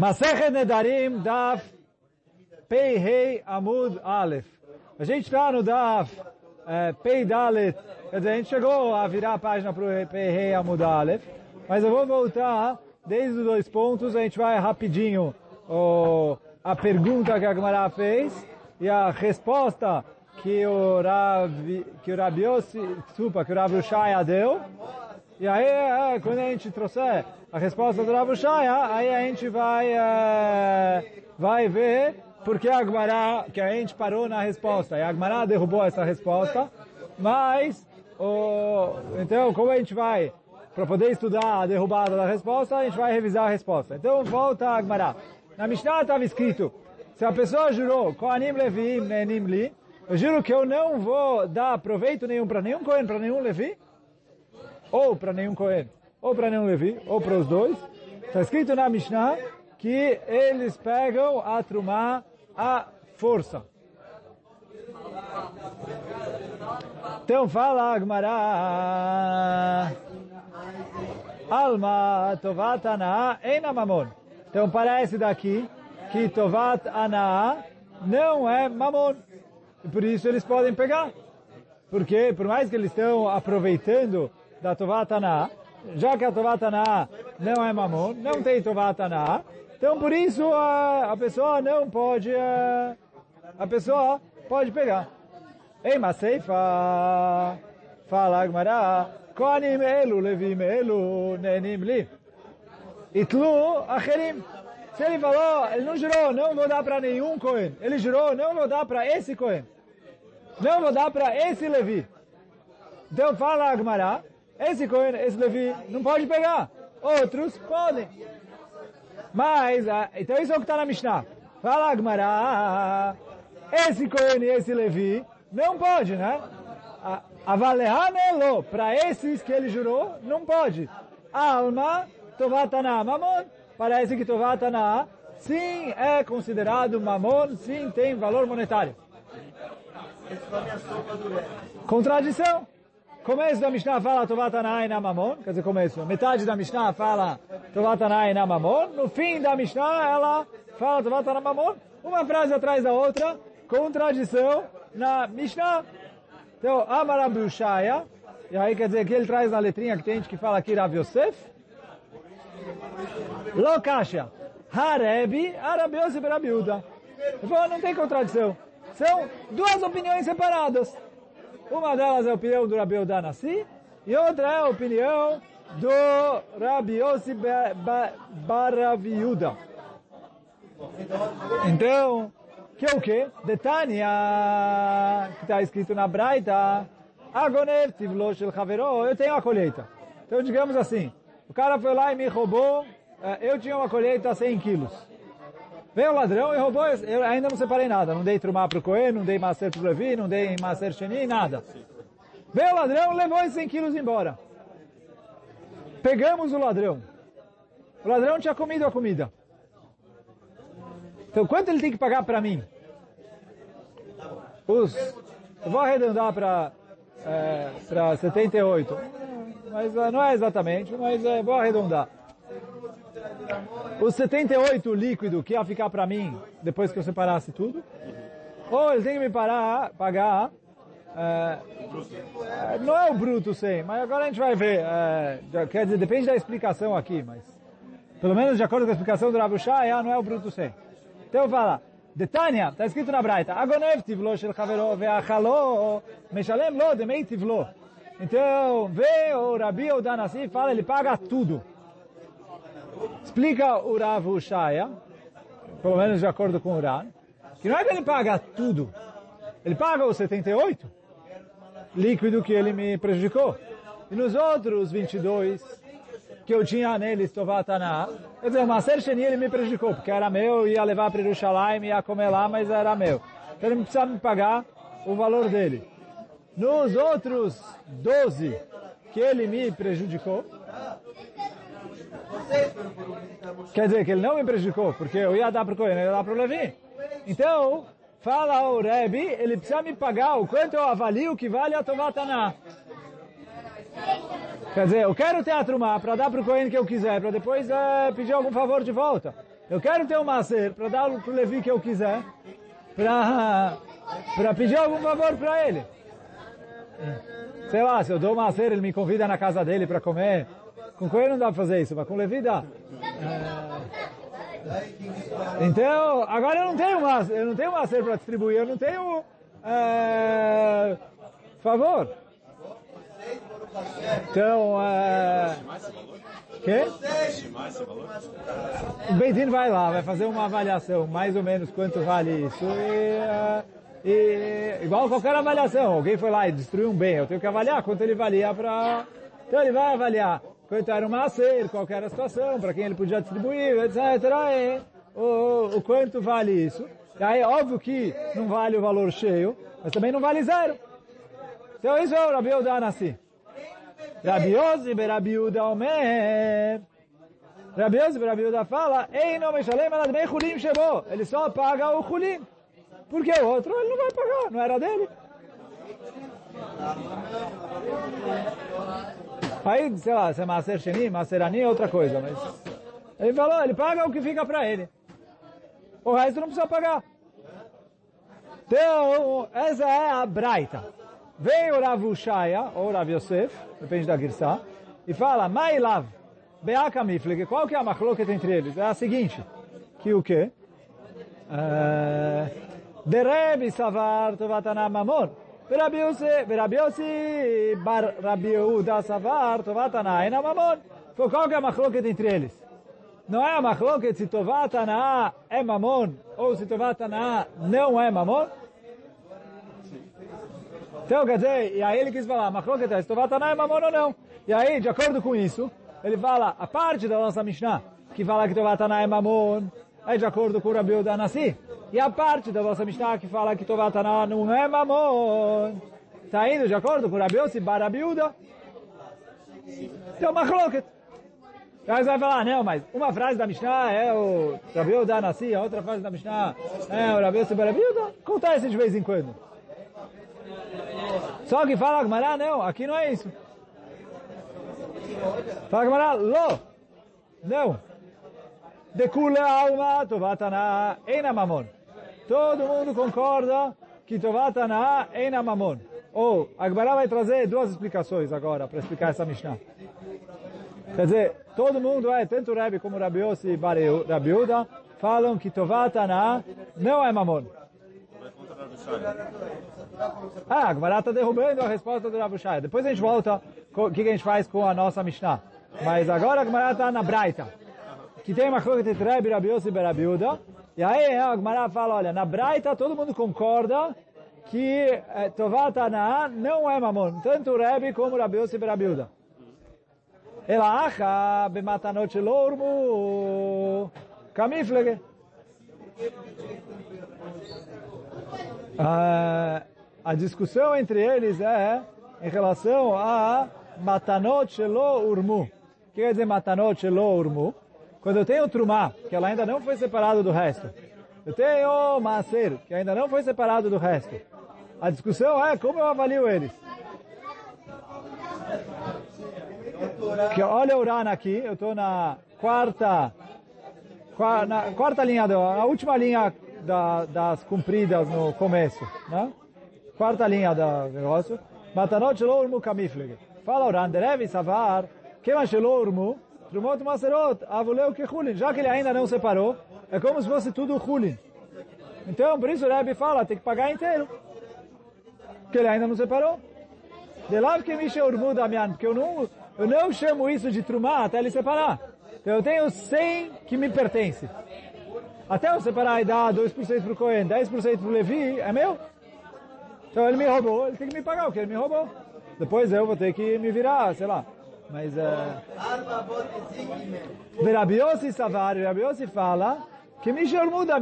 Masechet Nedarim Daf Pei Rei Amud Aleph. A gente está no Daf é, Pei Dalet, quer dizer, a gente chegou a virar a página para o Pei Rei Amud Aleph, mas eu vou voltar desde os dois pontos, a gente vai rapidinho o, a pergunta que a Gemara fez e a resposta que o Rav, que o Rabi desculpa, que o Rav Ushaya deu. E aí, é, quando a gente trouxer a resposta do Rav aí a gente vai, é, vai ver porque a Agmará, que a gente parou na resposta. E a Agmará derrubou essa resposta, mas, o, então, como a gente vai, para poder estudar a derrubada da resposta, a gente vai revisar a resposta. Então, volta a Agmará. Na Mishnah estava escrito, se a pessoa jurou, Koanim Levi, Nenim Li, eu juro que eu não vou dar proveito nenhum para nenhum Cohen, para nenhum Levi, ou para nenhum Cohen, ou para nenhum Levi, ou para os dois. Está escrito na Mishnah que eles pegam a Trumá à força. Então fala Agmará, Alma Tovat Anaa Eina Mamon. Então parece daqui que Tovat Anaa não é Mamon. E por isso eles podem pegar. Porque, por mais que eles estão aproveitando da Tovatana, já que a Tovatana não é mamon, não tem Tovatana, então por isso a, a pessoa não pode, a, a pessoa pode pegar. Ei, Maseifa, fala Agmará, Koanim elu, Levim elu, Nenim li. Itlu acherim. Se ele falou, ele não jurou, não vou dar para nenhum Cohen. Ele jurou, não vou dar para esse Cohen. Não vou dar para esse Levi. Então fala Agmará, esse Cohen, esse Levi, não pode pegar. Outros podem. Mas, então isso é o que está na Mishnah. Fala Agmará, esse Cohen e esse Levi, não pode, né? Avalehanelo, para esses que ele jurou, não pode. Alma, Tovatana, Mamon, parece que Tovatana, sim, é considerado Mamon, sim, tem valor monetário. Contradição. Começo da Mishnah fala Tovatanai na Mamon, quer dizer, começo. Metade da Mishnah fala Tovatanai na Mamon. No fim da Mishnah ela fala Tovatanai na Mamon. Uma frase atrás da outra. Contradição na Mishnah. Então, Amarabushaya. E aí quer dizer que ele traz na letrinha que tem gente que fala aqui Rav Yosef. Lokasha. Harebi, Arabi Yosef Rabiuda. Não tem contradição. São duas opiniões separadas. Uma delas é a opinião do Rabi Nassi e outra é a opinião do Rabi Yossi Baraviuda. Então, que é o quê? Detania, que está escrito na Braita, Agonev tivlo shel havero, eu tenho a colheita. Então, digamos assim, o cara foi lá e me roubou, eu tinha uma colheita 100 quilos. Veio o ladrão e roubou, eu ainda não separei nada. Não dei trumar para o Cohen, não dei macer para o Levi, não dei macer Sheni, nada. Veio o ladrão, levou esses 100 quilos embora. Pegamos o ladrão. O ladrão tinha comido a comida. Então, quanto ele tem que pagar para mim? Os, eu vou arredondar para é, para 78. Mas não é exatamente, mas é, vou arredondar. Os 78 líquido que ia ficar para mim depois que eu separasse tudo, ou ele tem que me parar, pagar, é, não é o bruto 100, mas agora a gente vai ver, é, quer dizer, depende da explicação aqui, mas pelo menos de acordo com a explicação do Rav Shaya, não é o bruto 100. Então fala, Detania, está escrito na Braita, Agonev shel chavero ve'achalo meshalem lo demei. Então, vê o Rabi Odanassi fala, ele paga tudo. Explica o Rav Ushaya, pelo menos de acordo com o Ran, que não é que ele paga tudo. Ele paga os 78 líquido que ele me prejudicou. E nos outros 22 que eu tinha neles, Tovatana, quer dizer, o Maser ele me prejudicou, porque era meu, ia levar para Jerusalém, ia comer lá, mas era meu. Então ele precisava me pagar o valor dele. Nos outros 12 que ele me prejudicou, Quer dizer que ele não me prejudicou, porque eu ia dar para o Cohen, eu ia dar para o Levi. Então, fala o Rebbe, ele precisa me pagar o quanto eu avalio que vale a Tovatana. Quer dizer, eu quero ter a Trumá para dar para o Cohen que eu quiser, para depois é, pedir algum favor de volta. Eu quero ter um macer para dar para o Levi que eu quiser, para para pedir algum favor para ele. Sei lá, se eu dou uma cera, ele me convida na casa dele para comer. Com Coelho não dá para fazer isso, mas com Levi dá. É... Então, agora eu não tenho uma, eu não tenho cera para distribuir, eu não tenho é... favor. Então, é... Que? O Beitin vai lá, vai fazer uma avaliação, mais ou menos quanto vale isso. E, uh, e, igual qualquer avaliação, alguém foi lá e destruiu um bem, eu tenho que avaliar quanto ele valia para... Então ele vai avaliar quanto era o macer, qual era a situação, para quem ele podia distribuir, etc. E, o, o quanto vale isso. E aí, óbvio que não vale o valor cheio, mas também não vale zero. Então isso é o Rabi. Rabi Rabi Uda Omer. Rabi Yossi Rabi Uda fala, Ei, não me shalem ala dmei chulim shebo. Ele só paga o chulim. Porque o outro ele não vai pagar, não era dele. Aí, sei lá, se é Maser Sheni, Maserani é outra coisa, mas... Ele falou, ele paga o que fica para ele. O resto não precisa pagar. Então, essa é a Braita. Vem o Rav Ushaya, ou Rav Yosef, depende da Girsá, e fala, Mailav, Beaka Mifleg, qual que é a machloket entre eles? É a seguinte, que o quê? Uh, Derebi Savar Tovatana Mamon, Verabi Yossi Bar Rabi Yehuda Savar Tovatana Ena Mamon. Qual que é a machloket entre eles? Não é a machloket se Tovatana é Mamon, ou se Tovatana não é Mamon? Então, quer dizer, e aí ele quis falar, Machloket é Tovatana é Mamon ou não? E aí, de acordo com isso, ele fala, a parte da nossa Mishnah, que fala que Tovatana é Mamon, é de acordo com o Rabi Udanassi. E a parte da nossa Mishnah que fala que Tovatana não é Mamon, está indo de acordo com o Rabi Yossi Barabiuda. Então, Machloket. Aí você vai falar, não, mas uma frase da Mishnah é o Rabi Udanassi, a outra frase da Mishnah é o Rabi Yossi Barabiuda. Acontece de vez em quando. Só que fala Agmará, não, aqui não é isso. Fala Agmará, lo, não. De kula alma tovatana ena mamon. Todo mundo concorda que tovatana ena mamon. Ou, Agmará vai trazer duas explicações agora para explicar essa Mishnah. Quer dizer, todo mundo é, tanto o Rebbe como o Rabi Yossi e Rabi Uda, falam que tovatana não é mamon. Ah, a Gemara está derrubando a resposta do Rav Shai. Depois a gente volta, o que a gente faz com a nossa Mishnah. Mas agora a Gemara está na Braita. Que tem uma coisa entre Rebbe, Rabi Yossi e Berabiuda. E aí a Gemara fala, olha, na Braita todo mundo concorda que eh, Tová Tanah não é mamon. Tanto o Rebbe como o Rabi Yossi Berabiuda. Ela acha, bematanot lormu, kamiflege. Ah, a discussão entre eles é em relação a matanot shelo urmu. O que quer dizer matanot shelo urmu? Quando eu tenho trumá, que ela ainda não foi separada do resto. Eu tenho maser, que ainda não foi separado do resto. A discussão é como eu avalio eles. Que olha o Urana aqui, eu estou na quarta, na quarta linha, a última linha da, das compridas no começo, né? Quarta linha do negócio. Matanot shelo urmu kamifleg. Fala o Randerev Savar, kema shelo urmu, trumot maserot, avuleu que chulin. Já que ele ainda não separou, é como se fosse tudo chulin. Então, por isso o Rebbe fala, tem que pagar inteiro. Porque ele ainda não separou. De lá que me urmu damian, porque eu não, eu não chamo isso de trumá até ele separar. Então eu tenho 100 que me pertence. Até eu separar e dar 2% para o Cohen, 10% para o Levi, é meu. Então ele me roubou, ele tem que me pagar o que ele me roubou. Depois eu vou ter que me virar, sei lá. Mas é... Verabiosi Savar, Verabiosi fala que Michel muda,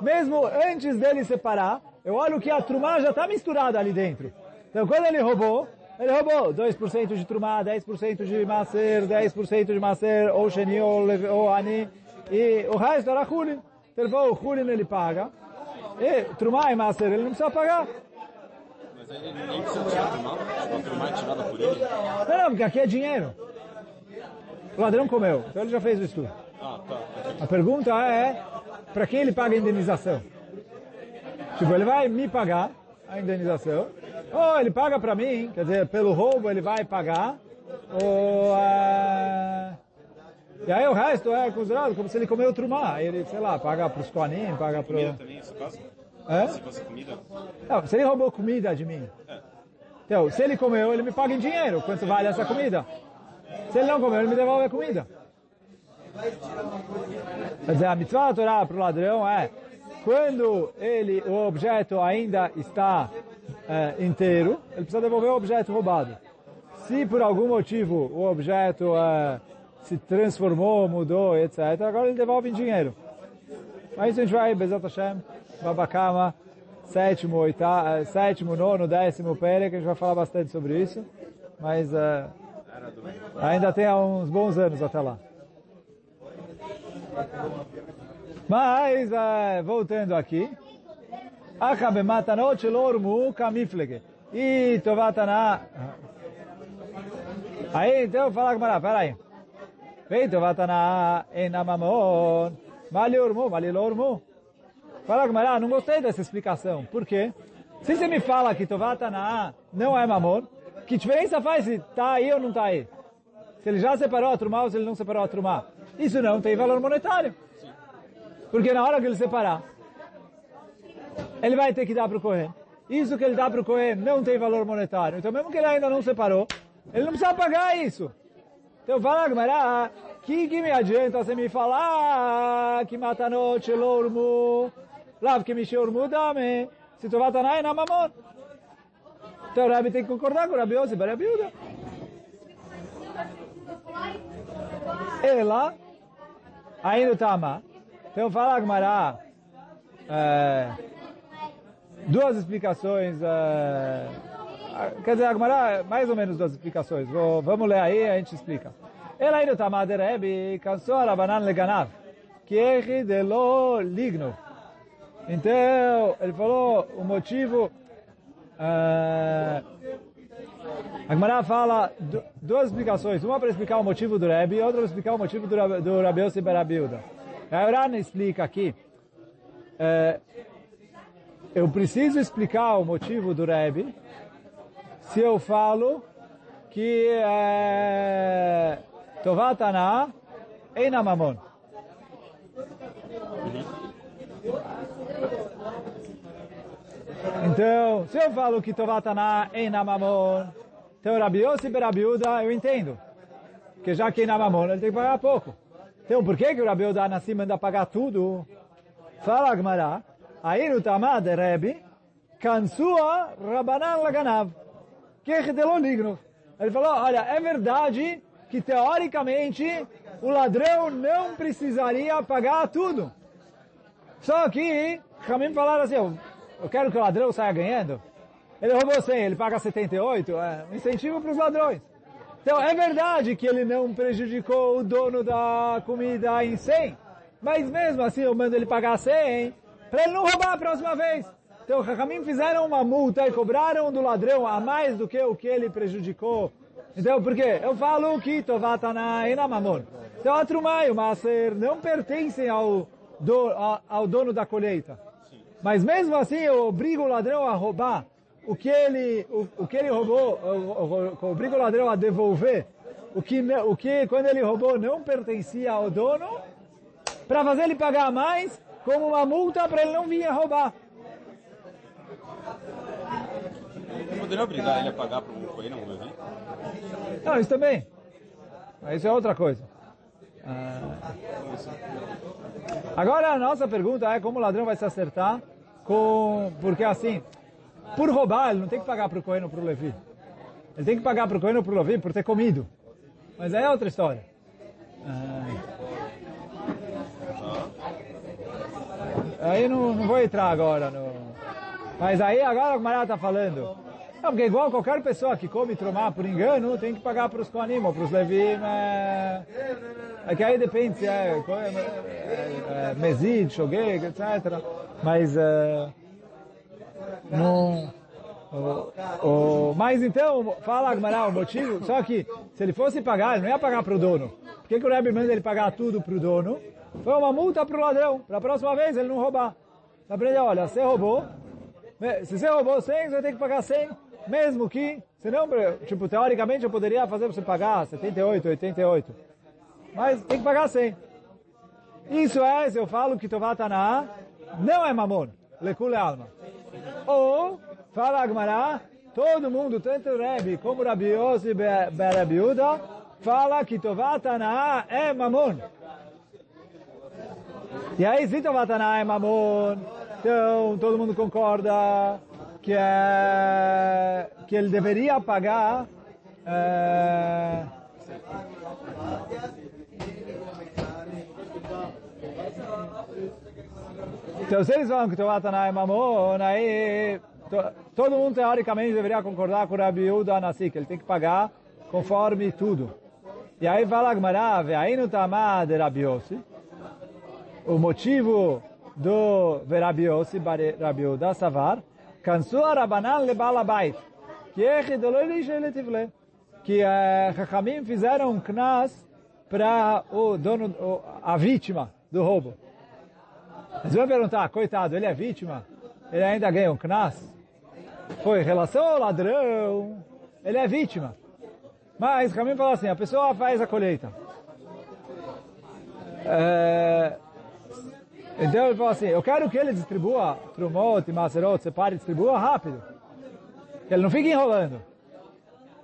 Mesmo antes dele separar, eu olho que a trumá já está misturada ali dentro. Então quando ele roubou, ele roubou 2% de trumá, 10% de macer, 10% de macer, ou sheni, ou, ani, e o resto era hulin. Então ele falou, hulin ele paga, e trumá e macer ele não precisa pagar. Mas ele nem precisa tirar trumá, a trumá é tirada por ele? Não, não, porque aqui é dinheiro. O ladrão comeu, então ele já fez o estudo. Ah, tá. A pergunta é, para quem ele paga a indenização? Tipo, ele vai me pagar a indenização, ou ele paga para mim, quer dizer, pelo roubo ele vai pagar, ou... É... E aí o resto é considerado como se ele comeu trumá. Ele, sei lá, paga para os koanim, paga para... Se fosse comida? Não, se ele roubou comida de mim, então, se ele comeu, ele me paga em dinheiro. Quanto vale essa comida? Se ele não comeu, ele me devolve a comida. Quer dizer, a mitzvah da Torá para o ladrão é quando ele, o objeto ainda está é, inteiro, ele precisa devolver o objeto roubado. Se por algum motivo o objeto é, se transformou, mudou, etc., agora ele devolve em dinheiro. Mas a gente vai, Bezat Hashem, Babakama, sétimo, oitavo, sétimo, nono, décimo pere, que a gente vai falar bastante sobre isso. Mas uh, ainda tem uns bons anos até lá. Mas, uh, voltando aqui. Achabe matanot lormu kamiflege. E tovatana... Aí, então, fala com Mará, peraí. Vem tovatana enamamon. Mali ormu, mali lormu. Fala Gamara, não gostei dessa explicação. Por quê? Se você me fala que Tovatana não é mamor, que diferença faz se está aí ou não está aí? Se ele já separou a trumá ou se ele não separou a trumá? Isso não tem valor monetário. Porque na hora que ele separar, ele vai ter que dar para o Cohen. Isso que ele dá para o Cohen não tem valor monetário. Então mesmo que ele ainda não separou, ele não precisa pagar isso. Então fala Gamara, que, que me adianta você me falar que mata noite lormo Lav que mexeu mudame. Se tu vatanai na mamon. Então o Rabi tem que concordar com o Rabi Yossi, para a Biuda. Ela, aí no Tama. Então fala Agmará, é, duas explicações, é, quer dizer, Agmará, mais ou menos duas explicações. Vou, vamos ler aí, a gente explica. Ela aí no Tama de Rabi, cansou a Rabanan leganav, que é de lo ligno. Então, ele falou o motivo. Uh, a Gemara fala duas explicações. Uma para explicar o motivo do Rebbe e outra para explicar o motivo do, do Yossi Berabilda. A Urana explica aqui. Uh, eu preciso explicar o motivo do Rebbe se eu falo que é, Tovatana é Mamon. Então, se eu falo que Tovatana é Namamon, então Rabi Yossi Berabiuda, eu entendo. Porque já que é Namamon, ele tem que pagar pouco. Então, por que, que o Rabi Uda Nassim manda pagar tudo? Fala Agmará, aí no Tamad Rebbe, Kansua Rabanan Laganav, que é. Ele falou, olha, é verdade que teoricamente o ladrão não precisaria pagar tudo. Só que, Ramim falaram assim, eu quero que o ladrão saia ganhando. Ele roubou 100, ele paga 78, é um incentivo para os ladrões. Então, é verdade que ele não prejudicou o dono da comida em 100, mas mesmo assim eu mando ele pagar 100 para ele não roubar a próxima vez. Então, os Hakamim fizeram uma multa e cobraram do ladrão a mais do que o que ele prejudicou. Então, por quê? Eu falo que Tovatana e Namamon. Então, a Trumá e o Maser não pertencem ao, do, ao dono da colheita. Mas mesmo assim eu obrigo o ladrão a roubar o que ele, o, o que ele roubou, eu, eu obrigo o ladrão a devolver o que, o que quando ele roubou não pertencia ao dono, para fazer ele pagar mais, como uma multa para ele não vir a roubar. Poderia obrigar ele a pagar para o coelho, não Levi? Não, isso também. Isso é outra coisa. Ah. Agora a nossa pergunta é como o ladrão vai se acertar com... Porque assim, por roubar ele não tem que pagar para o Cohen ou para o Levi. Ele tem que pagar para o Cohen ou para o Levi por ter comido. Mas aí é outra história. Ah. Aí não, não vou entrar agora no... Mas aí agora o Mará está falando não, porque igual qualquer pessoa que come tromar por engano, tem que pagar para os Kohanim ou para os Levim. É... é que aí depende se é, é, é, é Mezid, Shogeg, etc. Mas é, não, O, o, mas então, fala Agmará o motivo, só que se ele fosse pagar, ele não ia pagar para o dono. Por que, que o Rebbe manda ele pagar tudo para o dono? Foi uma multa para o ladrão, para a próxima vez ele não roubar. Aprender, olha, você roubou, se você roubou 100, você vai ter que pagar 100, mesmo que, senão, tipo, teoricamente eu poderia fazer você pagar 78, 88, mas tem que pagar 100. Isso é, se eu falo que Tovatana não é mamon, lecule alma. Ou, fala Agmará, todo mundo, tanto Rebbe como Rabi Yossi Berabiuda, fala que Tovatana é mamon. E aí, se Tovatana é mamon, então todo mundo concorda que, é, que ele deveria pagar é, então eles falam que Tovatana é mamon, aí todo mundo teoricamente deveria concordar com o Rabi Yehuda Nassi, que ele tem que pagar conforme tudo. E aí fala Gmará, aí no Tamá de Rabi Yossi, o motivo do Rabi Yehuda Savar, cansou a Rabanan le Balabait, que que Chachamim fizeram um knas para o dono, a vítima do roubo. Você vai perguntar, coitado, ele é vítima? Ele ainda ganha um knas? Foi relação ao ladrão, ele é vítima. Mas Ramim fala assim, a pessoa faz a colheita. É, então ele fala assim, eu quero que ele distribua Trumot e Maserot, separe e distribua rápido. Que ele não fique enrolando.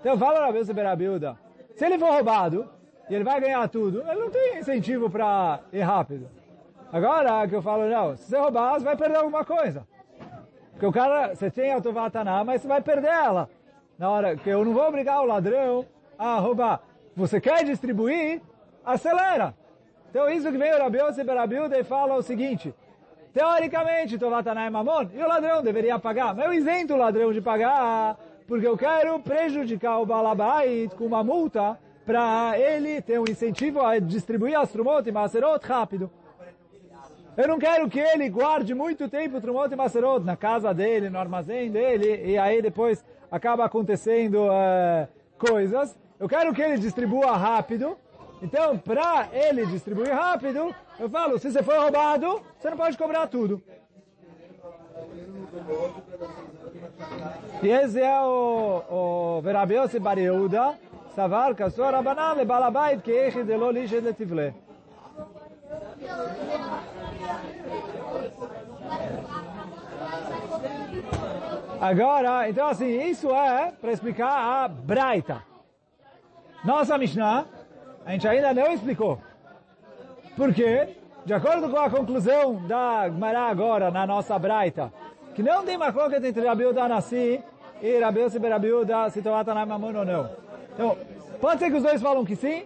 Então fala na Rabi Berabilda, se ele for roubado, e ele vai ganhar tudo, ele não tem incentivo para ir rápido. Agora que eu falo, não, se você roubar, você vai perder alguma coisa. Porque o cara, você tem autovataná, mas você vai perder ela. Na hora que eu não vou obrigar o ladrão a roubar. Você quer distribuir, acelera. Então isso que vem o Rabi Yossi Berabilda e fala o seguinte, teoricamente Tovataná é mamon, e o ladrão deveria pagar, mas eu isento o ladrão de pagar, porque eu quero prejudicar o balabait com uma multa, para ele ter um incentivo a distribuir as trumot e maserot rápido. Eu não quero que ele guarde muito tempo Trumot e Maserot na casa dele, no armazém dele, e aí depois acaba acontecendo uh, coisas. Eu quero que ele distribua rápido. Então, para ele distribuir rápido, eu falo, se você foi roubado, você não pode cobrar tudo. E esse é o, o Verabiose Bariuda, Savar Kasor Abanan le Balabait, que Eche de Lo Lishe de Tivle. Agora, então assim, isso é para explicar a Braita. Nossa Mishnah, a gente ainda não explicou. Por quê? De acordo com a conclusão da Gemara agora, na nossa Braita, que não tem macroca entre Rabiuda Nassi e Rabiuda Berabiuda, se Tovata na Mamon ou não. Então, pode ser que os dois falam que sim,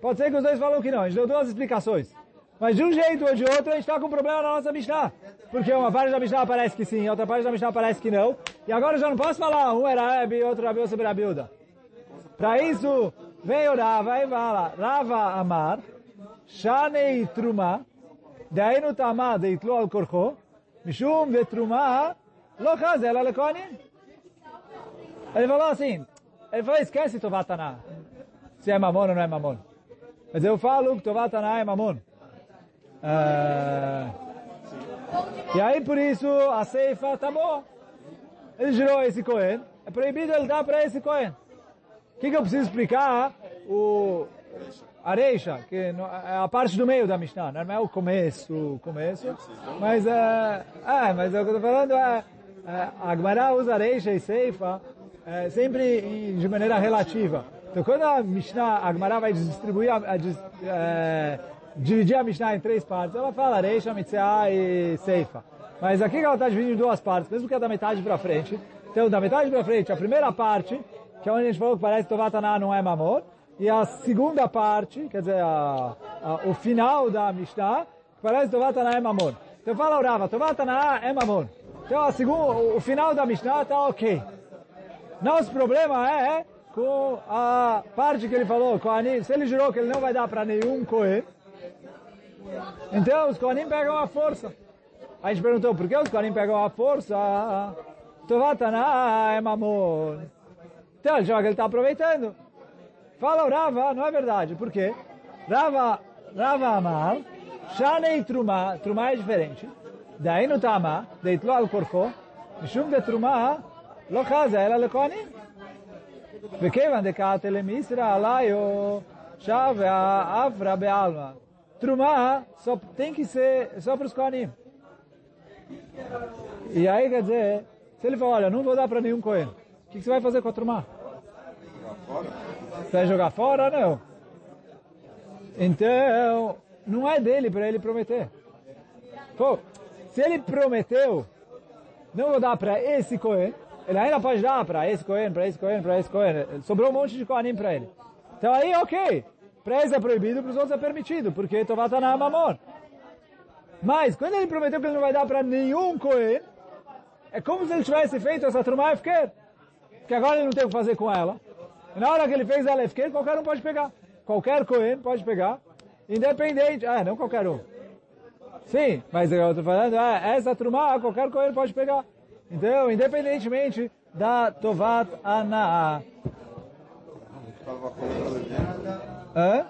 pode ser que os dois falam que não. A gente deu duas explicações. Mas de um jeito ou de outro, a gente está com um problema na nossa Mishnah. Porque uma parte da Mishnah parece que sim, outra parte da Mishnah parece que não. E agora eu já não posso falar, um era Eb e outro Rabi sobre Rabiuda. Para isso, vem o Rava e fala, Rava Amar, Shanei Truma, Dainu Tama Deitlu Al Korcho, Mishum de Truma, Lo Chazel Al Ele falou assim, ele falou, esquece Tovatana, se é mamon ou não é mamon. Mas eu falo que Tovatana é mamon. Uh, e aí por isso a ceifa tá bom. Ele girou esse Cohen. É proibido ele dar para esse Cohen. O que, que eu preciso explicar? O Areixa, que é a parte do meio da Mishnah, não é o começo, o começo, mas é, é mas é o que eu estou falando é, é a usa Areixa e Seifa é, sempre de maneira relativa. Então quando a Mishnah, a vai distribuir a, a, é, dividir a Mishnah em três partes, ela fala Reisha, Mitzah e Seifa. Mas aqui ela está dividida em duas partes, mesmo que é da metade para frente. Então, da metade para frente, a primeira parte, que é onde a gente falou que parece que Tovatana não é Mamor, e a segunda parte, quer dizer, a, a, o final da Mishnah, que parece que Tovatana é Mamor. Então fala o Rava, Tovatana é Mamor. Então a segunda, o final da Mishnah está ok. Nosso problema é com a parte que ele falou, com a se ele jurou que ele não vai dar para nenhum Kohen, então os Kohanim pegam a força. A gente perguntou por que os Kohanim pegam a força? Tovatana é mamon. Então, já que ele está aproveitando. Fala o Rava, não é verdade. Por quê? Rava, Rava Amar, Shanei Truma, Truma é diferente. Daí no Tama, deitlo al korfo, משום דתרומה לא חזה אלא לכהנים. וכיוון דקאתי למיסרא עליו שב והאפרה בעלמא. Trumá só tem que ser só para os Kohanim. E aí quer dizer, se ele falar, olha, não vou dar para nenhum Kohen, o que, que você vai fazer com a Trumá? Vai jogar fora? Não. Então, não é dele para ele prometer. Pô, se ele prometeu, não vou dar para esse Cohen, ele ainda pode dar para esse Cohen, para esse Cohen, para esse Cohen. Sobrou um monte de Kohanim para ele. Então aí, ok. Para eles é proibido, para os outros é permitido, porque Tovatana é mamor. Mas, quando ele prometeu que ele não vai dar para nenhum Cohen, é como se ele tivesse feito essa Trumá. Que agora ele não tem o que fazer com ela. E na hora que ele fez ela Efker, qualquer um pode pegar. Qualquer Cohen pode pegar. Independente. Ah, não qualquer um. Sim, mas eu estou falando, é, essa Trumá, qualquer Cohen pode pegar. Então, independentemente da Tovat Anaa. Hã?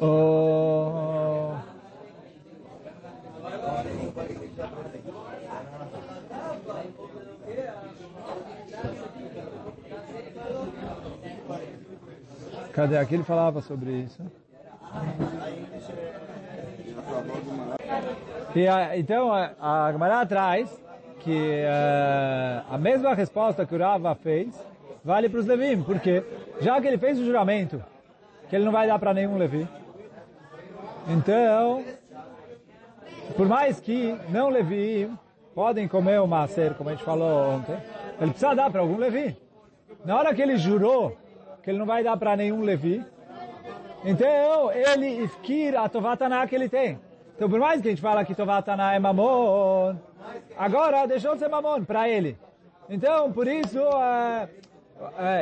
Oh. Cadê? Aqui ele falava sobre isso. E, a, então, a Gemara traz que uh, a mesma resposta que o Rava fez vale para os Levim, porque já que ele fez o juramento que ele não vai dar para nenhum Levi, então, por mais que não Levi podem comer o macer, como a gente falou ontem, ele precisa dar para algum Levi. Na hora que ele jurou que ele não vai dar para nenhum Levi, então ele ifkir a Tovatana que ele tem. Então, por mais que a gente fala que Tovatana é mamon, agora deixou de ser mamon para ele. Então, por isso, é,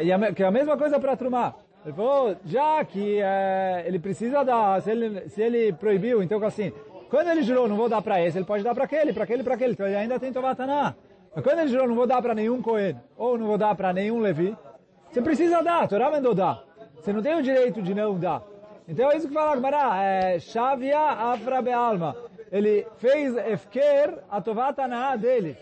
é, que é a mesma coisa para Trumá. Ele falou, já que é, ele precisa dar, se ele, se ele proibiu, então assim, quando ele jurou não vou dar para esse, ele pode dar para aquele, para aquele, para aquele, então ele ainda tem Tovatana. Mas quando ele jurou não vou dar para nenhum Cohen, ou não vou dar para nenhum Levi, você precisa dar, Torá mandou dar. Você não tem o direito de não dar. Então é isso que fala a Gemara, é Shavia Afra Be'alma. Ele fez Efker, a Tovatana dele.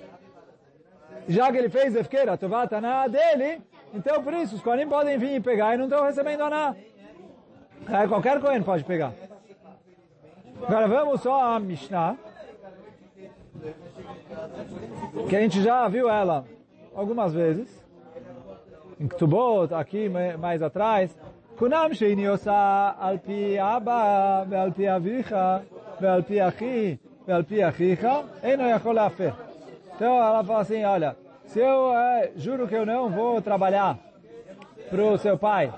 Já que ele fez Efker, a Tovatana dele, então por isso os Kohanim podem vir e pegar e não estão recebendo Aná. É, qualquer Kohen pode pegar. Agora vamos só a Mishnah. Que a gente já viu ela algumas vezes em Ktubot, aqui mais atrás, Kunam sheini osa al pi aba, ve'al pi avicha, ve'al pi achi, ve'al pi achicha, eno yachol afer. Então ela fala assim, olha, se eu é, juro que eu não vou trabalhar pro seu pai,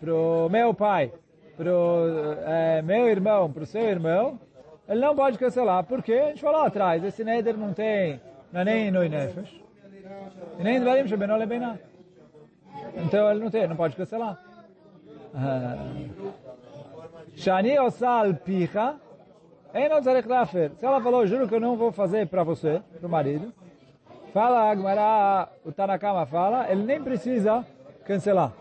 pro meu pai, pro é, meu irmão, pro seu irmão, ele não pode cancelar, porque a gente falou atrás, esse Neder não tem, não é nem Inui Nefesh, nem Dvarim Shebenol Ebenah. Então ele não tem, não pode cancelar. Shani osal picha. Se ela falou, juro que eu não vou fazer para você, para o marido, fala Agmará, o Tanakama fala, ele nem precisa cancelar.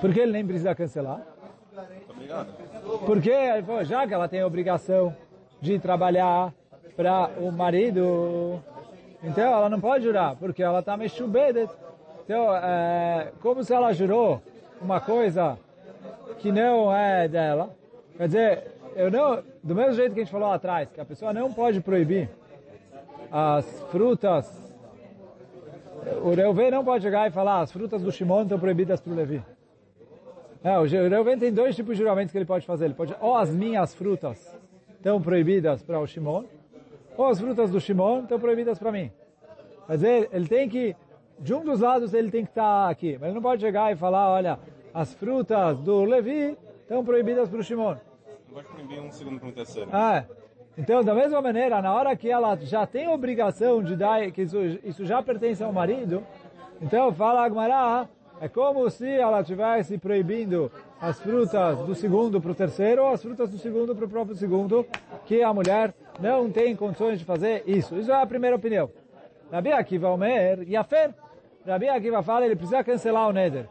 Por que ele nem precisa cancelar? Porque já que ela tem a obrigação de trabalhar para o marido, então ela não pode jurar, porque ela está mechubedet. Então, é, como se ela jurou uma coisa que não é dela, quer dizer, eu não, do mesmo jeito que a gente falou atrás, que a pessoa não pode proibir as frutas, o Reuven não pode chegar e falar as frutas do Shimon estão proibidas para o Levi. É, o Reuven tem dois tipos de juramentos que ele pode fazer. Ele pode, ou as minhas frutas estão proibidas para o Shimon, ou as frutas do Shimon estão proibidas para mim. Quer dizer, ele tem que de um dos lados ele tem que estar aqui. Mas ele não pode chegar e falar, olha, as frutas do Levi estão proibidas para o Shimon. Não pode proibir um segundo para um terceiro. Ah, então, da mesma maneira, na hora que ela já tem obrigação de dar, que isso, isso já pertence ao marido, então fala Agmará, é como se ela estivesse proibindo as frutas do segundo para o terceiro, ou as frutas do segundo para o próprio segundo, que a mulher não tem condições de fazer isso. Isso é a primeira opinião. Rabi Akiva Omer, Yafer. Rabi Akiva fala, ele precisa cancelar o Neder.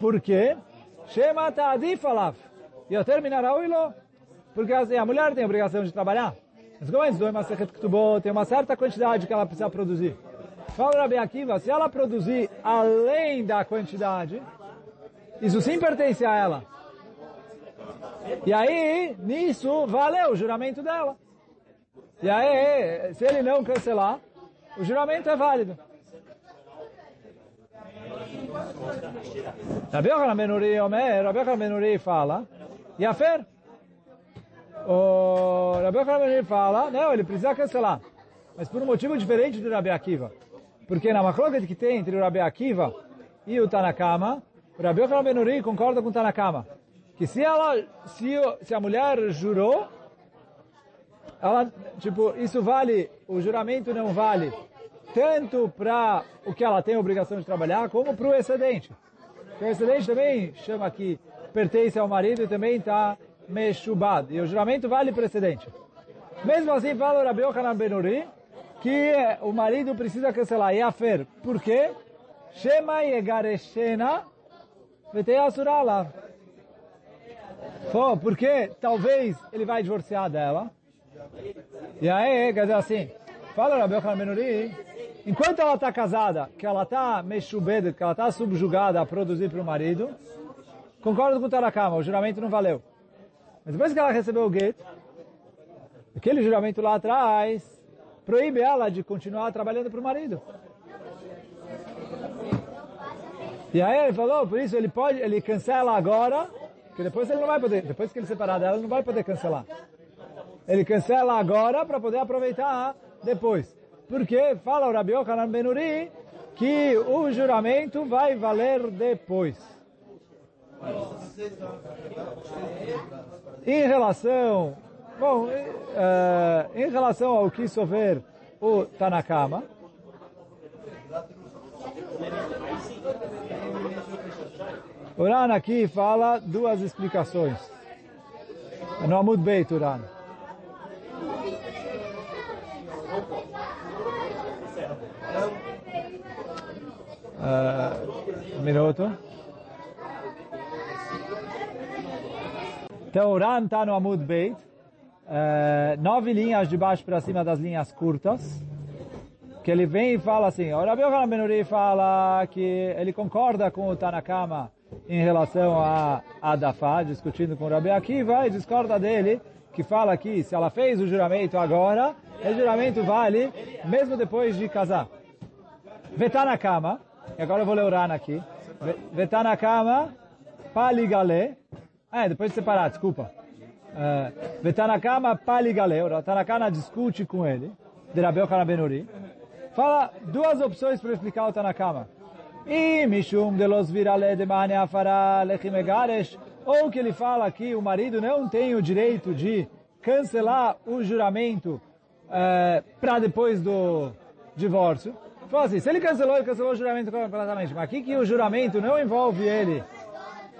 Por quê? Shema Ta'adif Alaf. Yoter min Arauilo. Porque a mulher tem a obrigação de trabalhar. Mas como é isso? Tem uma certa quantidade que ela precisa produzir. Fala Rabi Akiva, se ela produzir além da quantidade, isso sim pertence a ela. E aí, nisso, valeu o juramento dela. E aí, se ele não cancelar, o juramento é válido. Rabi Yochanan Benuri Omer, Rabi Yochanan Benuri fala, Yafer. O Rabi Yochanan Benuri fala, não, ele precisa cancelar. Mas por um motivo diferente do Rabi Akiva. Porque na macroca que tem entre o Rabi Akiva e o Tanakama, o Rabi Yochanan Benuri concorda com o Tanakama. Que se ela, se, se a mulher jurou, ela, tipo, isso vale, o juramento não vale tanto para o que ela tem a obrigação de trabalhar, como para o excedente. o excedente também chama aqui, pertence ao marido e também está mexubado. E o juramento vale para o excedente. Mesmo assim, fala o Rabi Benuri, que o marido precisa cancelar Yafer. Por quê? Shema yegareshena lá. Porque talvez ele vai divorciar dela. E aí, quer dizer assim, fala Rabi Yochanan Benuri, enquanto ela está casada, que ela está mexubeda, que ela está subjugada a produzir para o marido, concordo com o Tarakama, o juramento não valeu. Mas depois que ela recebeu o gueto, aquele juramento lá atrás proíbe ela de continuar trabalhando para o marido. E aí ele falou, por isso ele pode, ele cancela agora, que depois ele não vai poder, depois que ele separar dela, ele não vai poder cancelar. Ele cancela agora para poder aproveitar depois. Porque fala o Rabi Yochanan Benuri que o juramento vai valer depois. Em relação Bom, uh, em relação ao que sofrer o Tanakama, o Ran aqui fala duas explicações. No Amud Beit, Uran. Uh, minuto. Então, está no Amud Beit. Eh, nove linhas de baixo para cima das linhas curtas, que ele vem e fala assim, o Rabi Yochanan Benuri fala que ele concorda com o Tanakama em relação a Adafá, discutindo com o Rabi Akiva, e discorda dele, que fala que se ela fez o juramento agora, o juramento vale mesmo depois de casar. Vetanakama, e agora eu vou ler o Rana aqui, Vetanakama, Paligale, é, depois de separar, desculpa. Eh, Vetanakama Paligale, o Tanakama discute com ele, de Rabel Karabenuri, fala duas opções para explicar o Tanakama. E Mishum de los virale de mane afara lechimegaresh, ou que ele fala que o marido não tem o direito de cancelar o juramento é, para depois do divórcio. Fala assim, se ele cancelou, ele cancelou o juramento completamente. Mas aqui que o juramento não envolve ele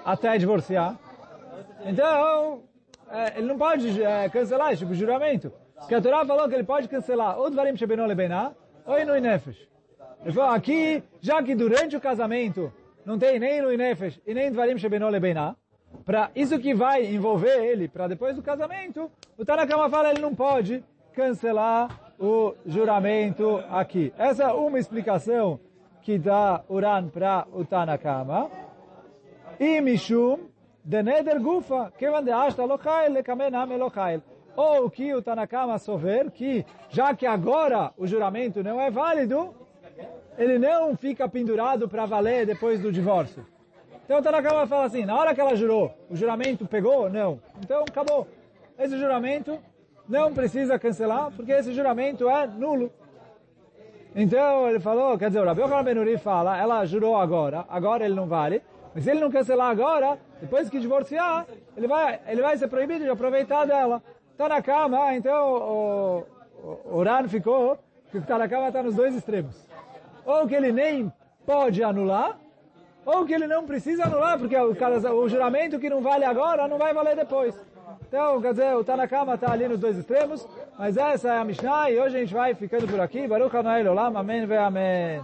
até divorciar. Então, é, ele não pode é, cancelar esse tipo de juramento. Porque a Torá falou que ele pode cancelar ou Dvarim Shebeno Lebená ou Inui Nefesh. Ele falou aqui, já que durante o casamento não tem nem Nefesh e nem Dvarim Shebeno Lebená, para isso que vai envolver ele para depois do casamento, o Tanakama fala ele não pode cancelar o juramento aqui. Essa é uma explicação que dá Uran para o Tanakama. E Mishum, de neder gufa, que de hasta lochail, lekamenam elochail. Ou que o Tanakama souber que, já que agora o juramento não é válido, ele não fica pendurado para valer depois do divórcio. Então o Tanakama fala assim, na hora que ela jurou, o juramento pegou? Não. Então acabou. Esse juramento não precisa cancelar, porque esse juramento é nulo. Então ele falou, quer dizer, o Rabi Benuri fala, ela jurou agora, agora ele não vale, mas se ele não cancelar agora, depois que divorciar, ele vai, ele vai ser proibido de aproveitar dela. Está na cama, então o, o, o ficou que está na cama está nos dois extremos. Ou que ele nem pode anular, ou que ele não precisa anular, porque o, o juramento que não vale agora não vai valer depois. Então, quer dizer, o Tanakama está ali nos dois extremos, mas essa é a Mishnah e hoje a gente vai ficando por aqui. Baruch Hanai Olam, Amém ve Amém.